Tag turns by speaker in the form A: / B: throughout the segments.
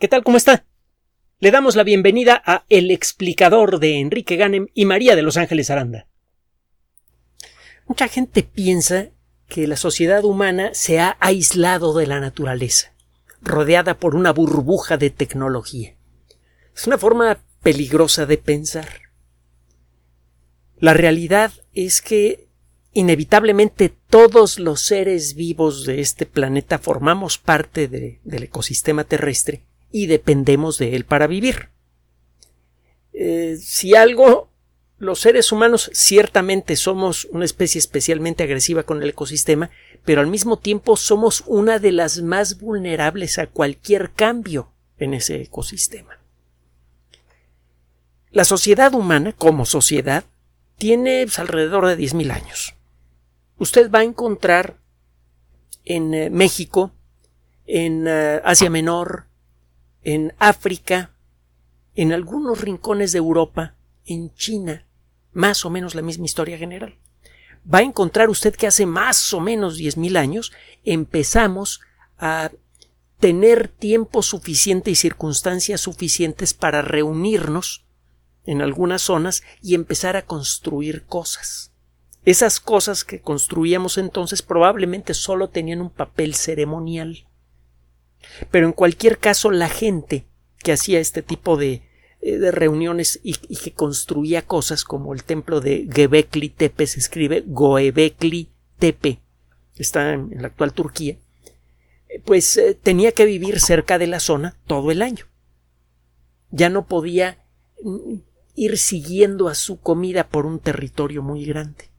A: ¿Qué tal? ¿Cómo está? Le damos la bienvenida a El explicador de Enrique Ganem y María de Los Ángeles Aranda. Mucha gente piensa que la sociedad humana se ha aislado de la naturaleza, rodeada por una burbuja de tecnología. Es una forma peligrosa de pensar. La realidad es que inevitablemente todos los seres vivos de este planeta formamos parte del ecosistema terrestre y dependemos de él para vivir. Eh, si algo, los seres humanos ciertamente somos una especie especialmente agresiva con el ecosistema, pero al mismo tiempo somos una de las más vulnerables a cualquier cambio en ese ecosistema. La sociedad humana, como sociedad, tiene pues, alrededor de 10.000 años. Usted va a encontrar en eh, México, en eh, Asia Menor, en África, en algunos rincones de Europa, en China, más o menos la misma historia general. Va a encontrar usted que hace más o menos 10.000 años empezamos a tener tiempo suficiente y circunstancias suficientes para reunirnos en algunas zonas y empezar a construir cosas. Esas cosas que construíamos entonces probablemente solo tenían un papel ceremonial. Pero en cualquier caso, la gente que hacía este tipo de, eh, reuniones y, que construía cosas como el templo de Gebekli Tepe, se escribe Goebekli Tepe, está en, la actual Turquía, eh, pues eh, tenía que vivir cerca de la zona todo el año. Ya no podía mm, ir siguiendo a su comida por un territorio muy grande.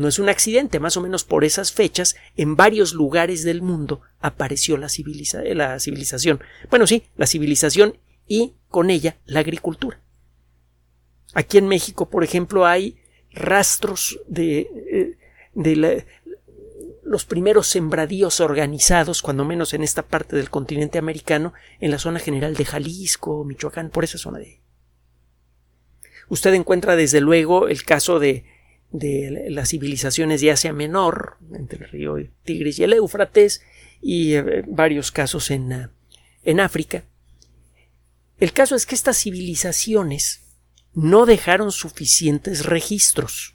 A: No es un accidente, más o menos por esas fechas, en varios lugares del mundo apareció la, la civilización. Bueno, sí, la civilización y con ella la agricultura. Aquí en México, por ejemplo, hay rastros de, eh, los primeros sembradíos organizados, cuando menos en esta parte del continente americano, en la zona general de Jalisco, Michoacán, por esa zona de. Usted encuentra desde luego el caso de de las civilizaciones de Asia Menor, entre el río Tigris y el Éufrates, y eh, varios casos en, eh, en África. El caso es que estas civilizaciones no dejaron suficientes registros.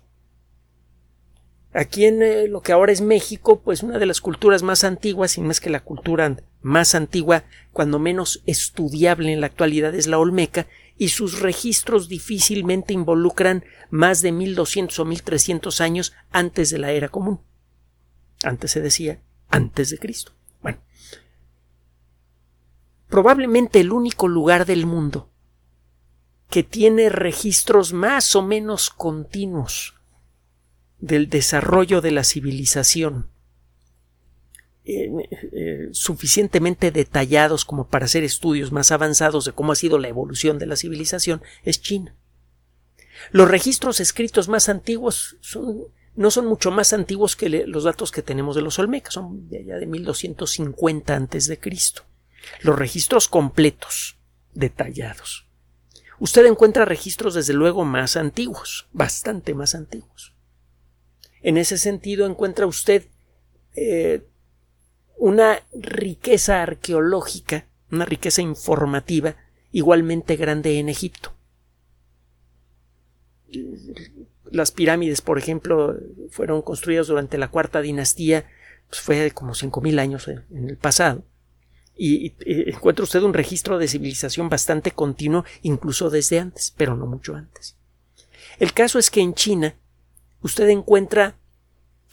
A: Aquí en eh, lo que ahora es México, pues una de las culturas más antiguas, y más que la cultura más antigua, cuando menos estudiable en la actualidad, es la Olmeca, y sus registros difícilmente involucran más de 1200 o 1300 años antes de la era común. Antes se decía antes de Cristo. Bueno, probablemente el único lugar del mundo que tiene registros más o menos continuos del desarrollo de la civilización eh, eh, suficientemente detallados como para hacer estudios más avanzados de cómo ha sido la evolución de la civilización es China. Los registros escritos más antiguos no son mucho más antiguos que los datos que tenemos de los Olmecas, son de allá de 1250 antes de Cristo. Los registros completos, detallados. Usted encuentra registros desde luego más antiguos, bastante más antiguos. En ese sentido encuentra usted eh, una riqueza arqueológica, una riqueza informativa igualmente grande en Egipto. Las pirámides, por ejemplo, fueron construidas durante la cuarta dinastía, pues fue como cinco mil años en el pasado. Y, y, encuentra usted un registro de civilización bastante continuo, incluso desde antes, pero no mucho antes. El caso es que en China usted encuentra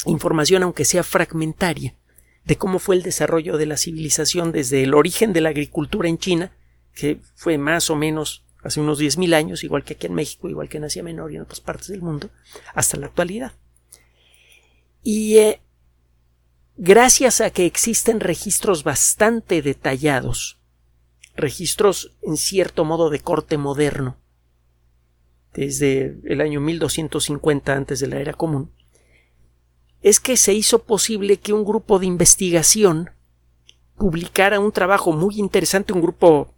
A: información, aunque sea fragmentaria, de cómo fue el desarrollo de la civilización desde el origen de la agricultura en China, que fue más o menos hace unos 10.000 años, igual que aquí en México, igual que en Asia Menor y en otras partes del mundo, hasta la actualidad. Y eh, gracias a que existen registros bastante detallados, registros en cierto modo de corte moderno, desde el año 1250 antes de la era común, es que se hizo posible que un grupo de investigación publicara un trabajo muy interesante, un grupo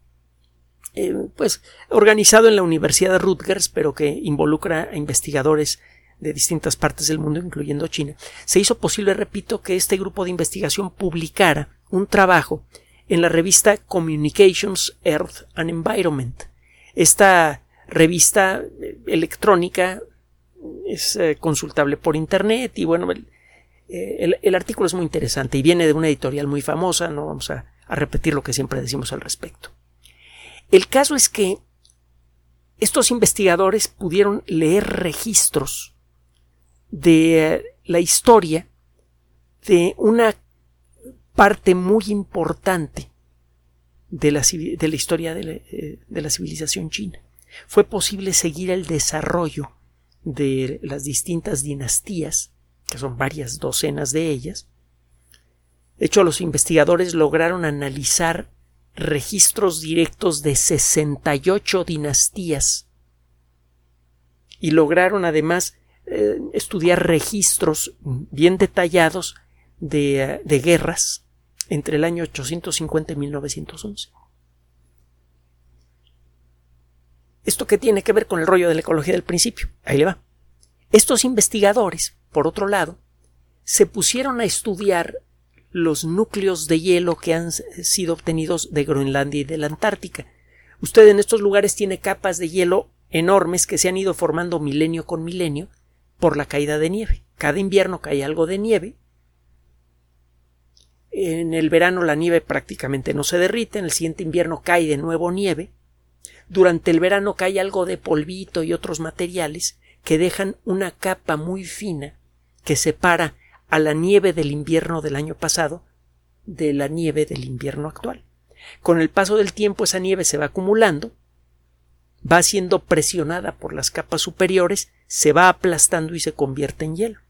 A: eh, pues organizado en la Universidad de Rutgers, pero que involucra a investigadores de distintas partes del mundo, incluyendo China, se hizo posible, repito, que este grupo de investigación publicara un trabajo en la revista Communications, Earth and Environment. Esta revista eh, electrónica es eh, consultable por internet y bueno, eh, el, artículo es muy interesante y viene de una editorial muy famosa, no vamos a, repetir lo que siempre decimos al respecto. El caso es que estos investigadores pudieron leer registros de la historia de una parte muy importante de la, de la historia de la, civilización china. Fue posible seguir el desarrollo de las distintas dinastías, que son varias docenas de ellas. De hecho, los investigadores lograron analizar registros directos de 68 dinastías y lograron además eh, estudiar registros bien detallados de, de guerras entre el año 850 y 1911. ¿Esto qué tiene que ver con el rollo de la ecología del principio? Ahí le va. Estos investigadores, por otro lado, se pusieron a estudiar los núcleos de hielo que han sido obtenidos de Groenlandia y de la Antártica. Usted en estos lugares tiene capas de hielo enormes que se han ido formando milenio con milenio por la caída de nieve. Cada invierno cae algo de nieve en el verano la nieve prácticamente no se derrite, en el siguiente invierno cae de nuevo nieve, durante el verano cae algo de polvito y otros materiales que dejan una capa muy fina que separa a la nieve del invierno del año pasado de la nieve del invierno actual. Con el paso del tiempo esa nieve se va acumulando, va siendo presionada por las capas superiores, se va aplastando y se convierte en hielo.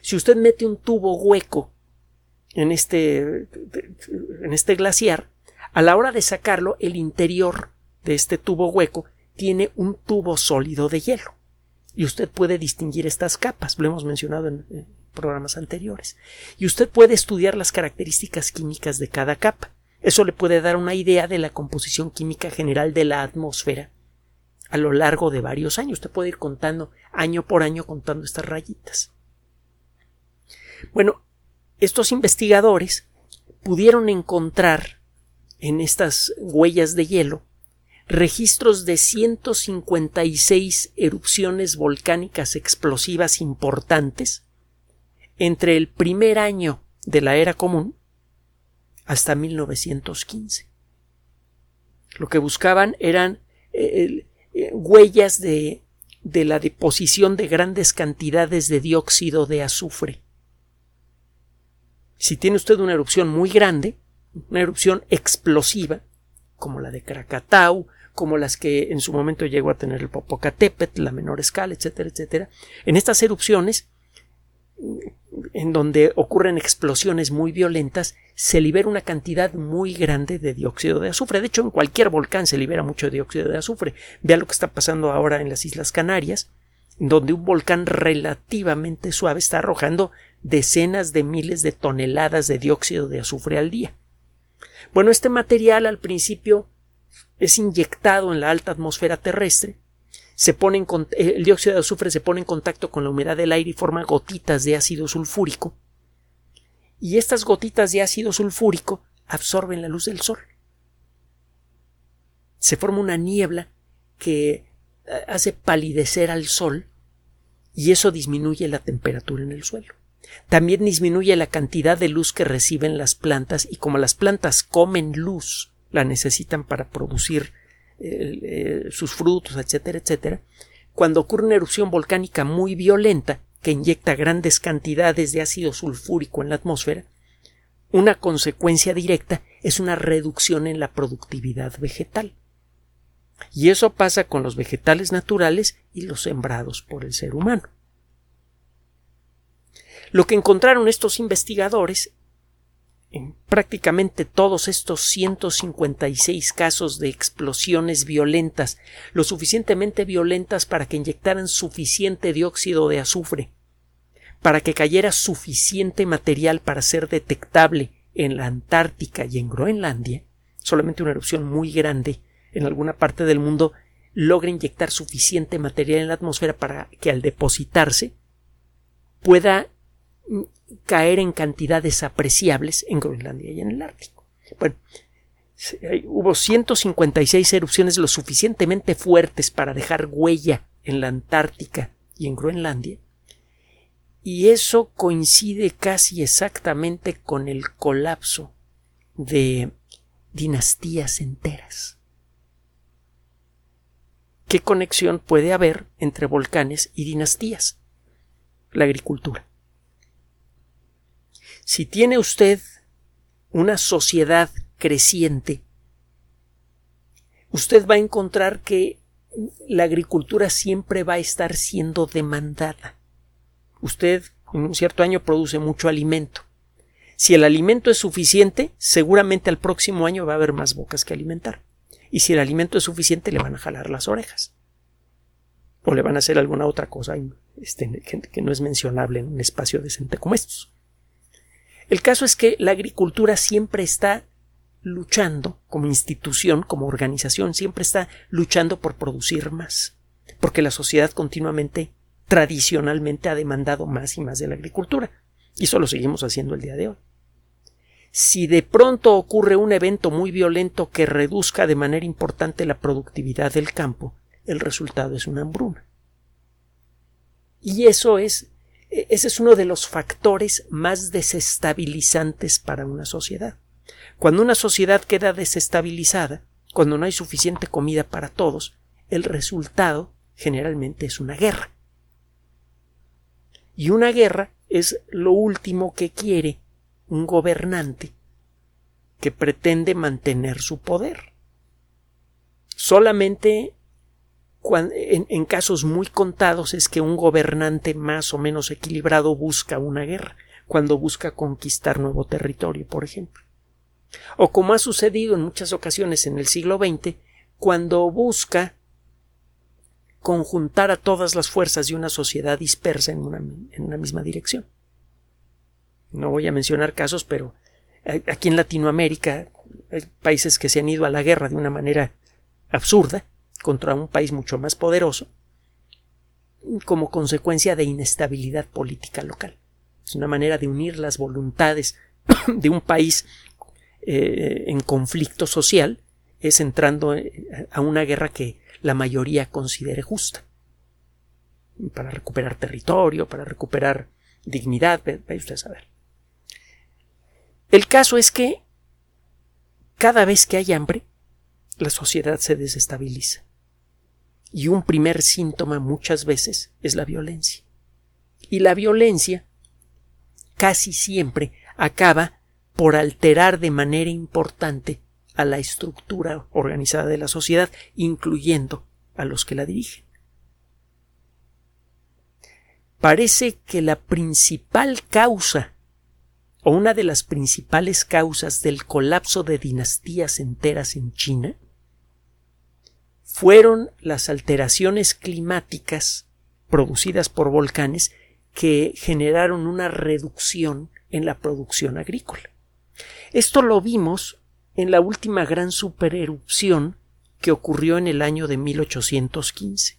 A: Si usted mete un tubo hueco en este, en este glaciar, a la hora de sacarlo, el interior de este tubo hueco tiene un tubo sólido de hielo. Y usted puede distinguir estas capas, lo hemos mencionado en, programas anteriores. Y usted puede estudiar las características químicas de cada capa. Eso le puede dar una idea de la composición química general de la atmósfera a lo largo de varios años. Usted puede ir contando año por año contando estas rayitas. Bueno, estos investigadores pudieron encontrar en estas huellas de hielo registros de 156 erupciones volcánicas explosivas importantes entre el primer año de la era común hasta 1915. Lo que buscaban eran eh, eh, huellas de, de la deposición de grandes cantidades de dióxido de azufre si tiene usted una erupción muy grande, una erupción explosiva, como la de Krakatau, como las que en su momento llegó a tener el Popocatépetl, la menor escala, etcétera, etcétera, en estas erupciones, en donde ocurren explosiones muy violentas, se libera una cantidad muy grande de dióxido de azufre. De hecho, en cualquier volcán se libera mucho dióxido de azufre. Vea lo que está pasando ahora en las Islas Canarias, donde un volcán relativamente suave está arrojando decenas de miles de toneladas de dióxido de azufre al día. Bueno, este material al principio es inyectado en la alta atmósfera terrestre, se pone en, el dióxido de azufre se pone en contacto con la humedad del aire y forma gotitas de ácido sulfúrico, y estas gotitas de ácido sulfúrico absorben la luz del sol. Se forma una niebla que eh, hace palidecer al sol y eso disminuye la temperatura en el suelo. También disminuye la cantidad de luz que reciben las plantas y como las plantas comen luz, la necesitan para producir eh, eh, sus frutos, etcétera, etcétera. Cuando ocurre una erupción volcánica muy violenta que inyecta grandes cantidades de ácido sulfúrico en la atmósfera, una consecuencia directa es una reducción en la productividad vegetal. Y eso pasa con los vegetales naturales y los sembrados por el ser humano. Lo que encontraron estos investigadores en prácticamente todos estos 156 casos de explosiones violentas, lo suficientemente violentas para que inyectaran suficiente dióxido de azufre, para que cayera suficiente material para ser detectable en la Antártica y en Groenlandia, solamente una erupción muy grande en alguna parte del mundo logra inyectar suficiente material en la atmósfera para que al depositarse pueda caer en cantidades apreciables en Groenlandia y en el Ártico. Bueno, hubo 156 erupciones lo suficientemente fuertes para dejar huella en la Antártica y en Groenlandia. Y eso coincide casi exactamente con el colapso de dinastías enteras. ¿Qué conexión puede haber entre volcanes y dinastías? La agricultura. Si tiene usted una sociedad creciente, usted va a encontrar que la agricultura siempre va a estar siendo demandada. Usted en un cierto año produce mucho alimento. Si el alimento es suficiente, seguramente al próximo año va a haber más bocas que alimentar. Y si el alimento es suficiente, le van a jalar las orejas. O le van a hacer alguna otra cosa este, que no es mencionable en un espacio decente como estos. El caso es que la agricultura siempre está luchando como institución, como organización, siempre está luchando por producir más, porque la sociedad continuamente, tradicionalmente, ha demandado más y más de la agricultura, y eso lo seguimos haciendo el día de hoy. Si de pronto ocurre un evento muy violento que reduzca de manera importante la productividad del campo, el resultado es una hambruna. Y eso es ese es uno de los factores más desestabilizantes para una sociedad. Cuando una sociedad queda desestabilizada, cuando no hay suficiente comida para todos, el resultado generalmente es una guerra. Y una guerra es lo último que quiere un gobernante que pretende mantener su poder. Solamente en, casos muy contados es que un gobernante más o menos equilibrado busca una guerra, cuando busca conquistar nuevo territorio, por ejemplo o como ha sucedido en muchas ocasiones en el siglo XX, cuando busca conjuntar a todas las fuerzas de una sociedad dispersa en una, en una misma dirección. No voy a mencionar casos, pero aquí en Latinoamérica hay países que se han ido a la guerra de una manera absurda contra un país mucho más poderoso como consecuencia de inestabilidad política local. Es una manera de unir las voluntades de un país eh, en conflicto social es entrando eh, a una guerra que la mayoría considere justa. Para recuperar territorio, para recuperar dignidad, vaya usted a saber. El caso es que cada vez que hay hambre, la sociedad se desestabiliza. Y un primer síntoma muchas veces es la violencia. Y la violencia casi siempre acaba por alterar de manera importante a la estructura organizada de la sociedad, incluyendo a los que la dirigen. Parece que la principal causa o una de las principales causas del colapso de dinastías enteras en China fueron las alteraciones climáticas producidas por volcanes que generaron una reducción en la producción agrícola. Esto lo vimos en la última gran supererupción que ocurrió en el año de 1815.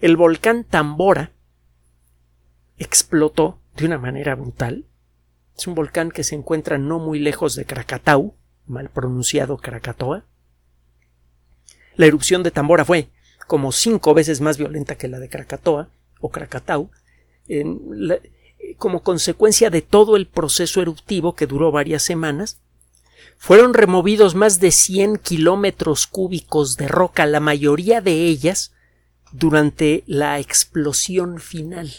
A: El volcán Tambora explotó de una manera brutal. Es un volcán que se encuentra no muy lejos de Krakatau, mal pronunciado Krakatoa. La erupción de Tambora fue como cinco veces más violenta que la de Krakatoa o Krakatau. Como consecuencia de todo el proceso eruptivo que duró varias semanas, fueron removidos más de 100 kilómetros cúbicos de roca, la mayoría de ellas durante la explosión final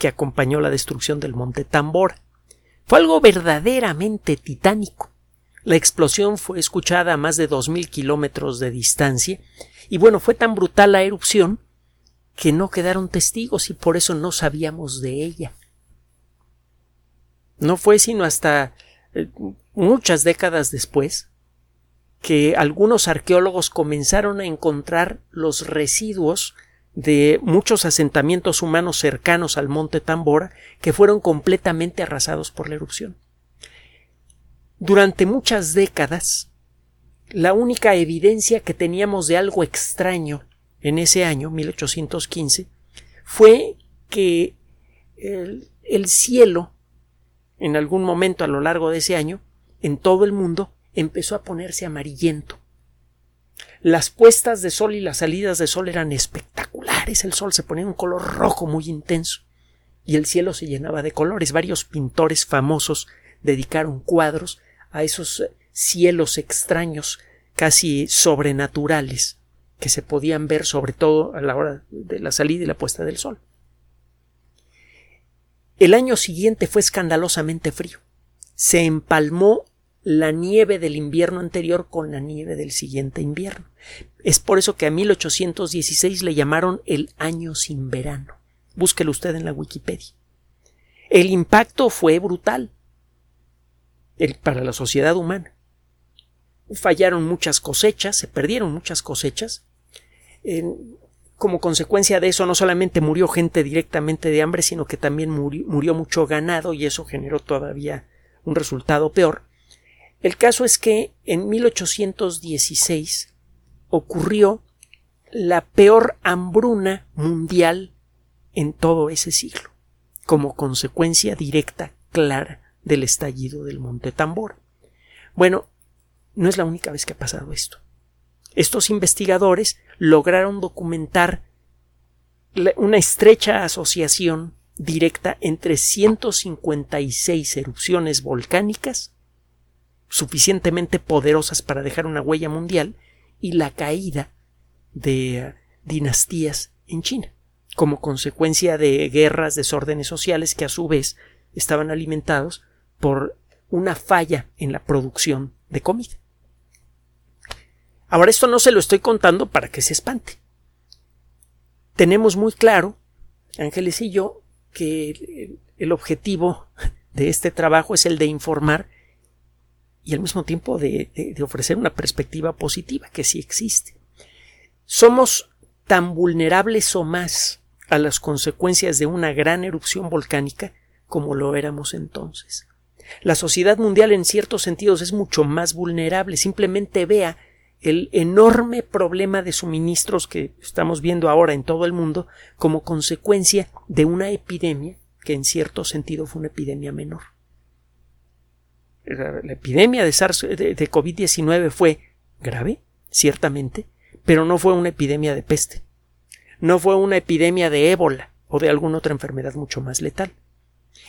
A: que acompañó la destrucción del monte Tambora. Fue algo verdaderamente titánico. La explosión fue escuchada a más de dos mil kilómetros de distancia, y bueno, fue tan brutal la erupción que no quedaron testigos y por eso no sabíamos de ella. No fue sino hasta eh, muchas décadas después que algunos arqueólogos comenzaron a encontrar los residuos de muchos asentamientos humanos cercanos al monte Tambora que fueron completamente arrasados por la erupción. Durante muchas décadas, la única evidencia que teníamos de algo extraño en ese año, 1815, fue que el, el cielo en algún momento a lo largo de ese año, en todo el mundo, empezó a ponerse amarillento. Las puestas de sol y las salidas de sol eran espectaculares. El sol se ponía un color rojo muy intenso y el cielo se llenaba de colores. Varios pintores famosos dedicaron cuadros a esos cielos extraños, casi sobrenaturales, que se podían ver sobre todo a la hora de la salida y la puesta del sol. El año siguiente fue escandalosamente frío. Se empalmó la nieve del invierno anterior con la nieve del siguiente invierno. Es por eso que a 1816 le llamaron el año sin verano. Búsquelo usted en la Wikipedia. El impacto fue brutal para la sociedad humana. Fallaron muchas cosechas, se perdieron muchas cosechas. como consecuencia de eso, no solamente murió gente directamente de hambre, sino que también murió mucho ganado y eso generó todavía un resultado peor. El caso es que en 1816 ocurrió la peor hambruna mundial en todo ese siglo, como consecuencia directa, clara, del estallido del Monte Tambor. Bueno, no es la única vez que ha pasado esto. Estos investigadores lograron documentar una estrecha asociación directa entre 156 erupciones volcánicas suficientemente poderosas para dejar una huella mundial y la caída de eh, dinastías en China, como consecuencia de guerras, desórdenes sociales que a su vez estaban alimentados por una falla en la producción de comida. Ahora esto no se lo estoy contando para que se espante. Tenemos muy claro, Ángeles y yo, que el objetivo de este trabajo es el de informar y al mismo tiempo de, ofrecer una perspectiva positiva que sí existe. Somos tan vulnerables o más a las consecuencias de una gran erupción volcánica como lo éramos entonces. La sociedad mundial en ciertos sentidos es mucho más vulnerable. Simplemente vea el enorme problema de suministros que estamos viendo ahora en todo el mundo como consecuencia de una epidemia que en cierto sentido fue una epidemia menor la, epidemia de SARS de, de COVID-19 fue grave, ciertamente, pero no fue una epidemia de peste. No fue una epidemia de ébola o de alguna otra enfermedad mucho más letal.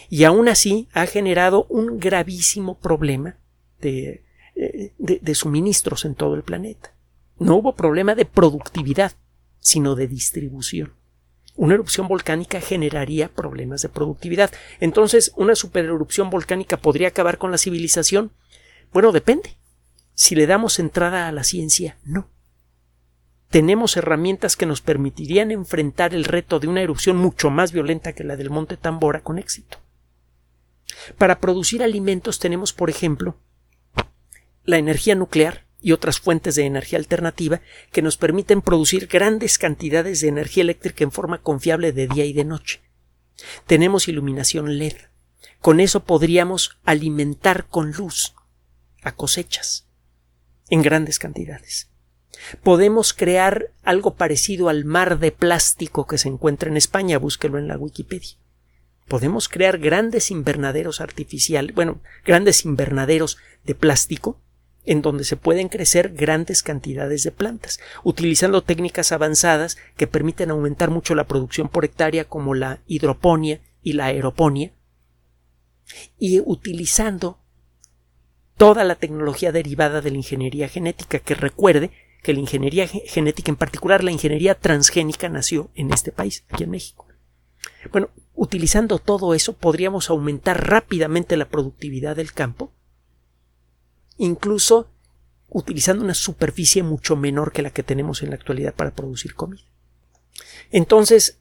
A: Y aún así ha generado un gravísimo problema de, eh, de, de, suministros en todo el planeta. No hubo problema de productividad, sino de distribución una erupción volcánica generaría problemas de productividad. Entonces, ¿una supererupción volcánica podría acabar con la civilización? Bueno, depende. Si le damos entrada a la ciencia, no. Tenemos herramientas que nos permitirían enfrentar el reto de una erupción mucho más violenta que la del monte Tambora con éxito. Para producir alimentos tenemos, por ejemplo, la energía nuclear, y otras fuentes de energía alternativa que nos permiten producir grandes cantidades de energía eléctrica en forma confiable de día y de noche. Tenemos iluminación LED. Con eso podríamos alimentar con luz a cosechas en grandes cantidades. Podemos crear algo parecido al mar de plástico que se encuentra en España, búsquelo en la Wikipedia. Podemos crear grandes invernaderos artificiales, bueno, grandes invernaderos de plástico en donde se pueden crecer grandes cantidades de plantas, utilizando técnicas avanzadas que permiten aumentar mucho la producción por hectárea como la hidroponía y la aeroponía, y utilizando toda la tecnología derivada de la ingeniería genética, que recuerde que la ingeniería genética, en particular la ingeniería transgénica, nació en este país, aquí en México. Bueno, utilizando todo eso podríamos aumentar rápidamente la productividad del campo incluso utilizando una superficie mucho menor que la que tenemos en la actualidad para producir comida. Entonces,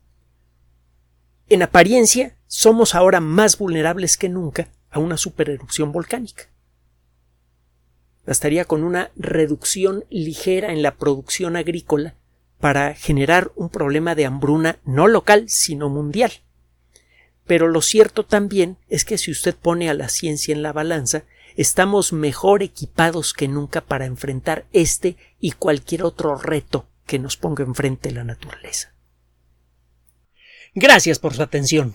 A: en apariencia, somos ahora más vulnerables que nunca a una supererupción volcánica. Bastaría con una reducción ligera en la producción agrícola para generar un problema de hambruna no local, sino mundial. Pero lo cierto también es que si usted pone a la ciencia en la balanza, estamos mejor equipados que nunca para enfrentar este y cualquier otro reto que nos ponga enfrente la naturaleza. Gracias por su atención.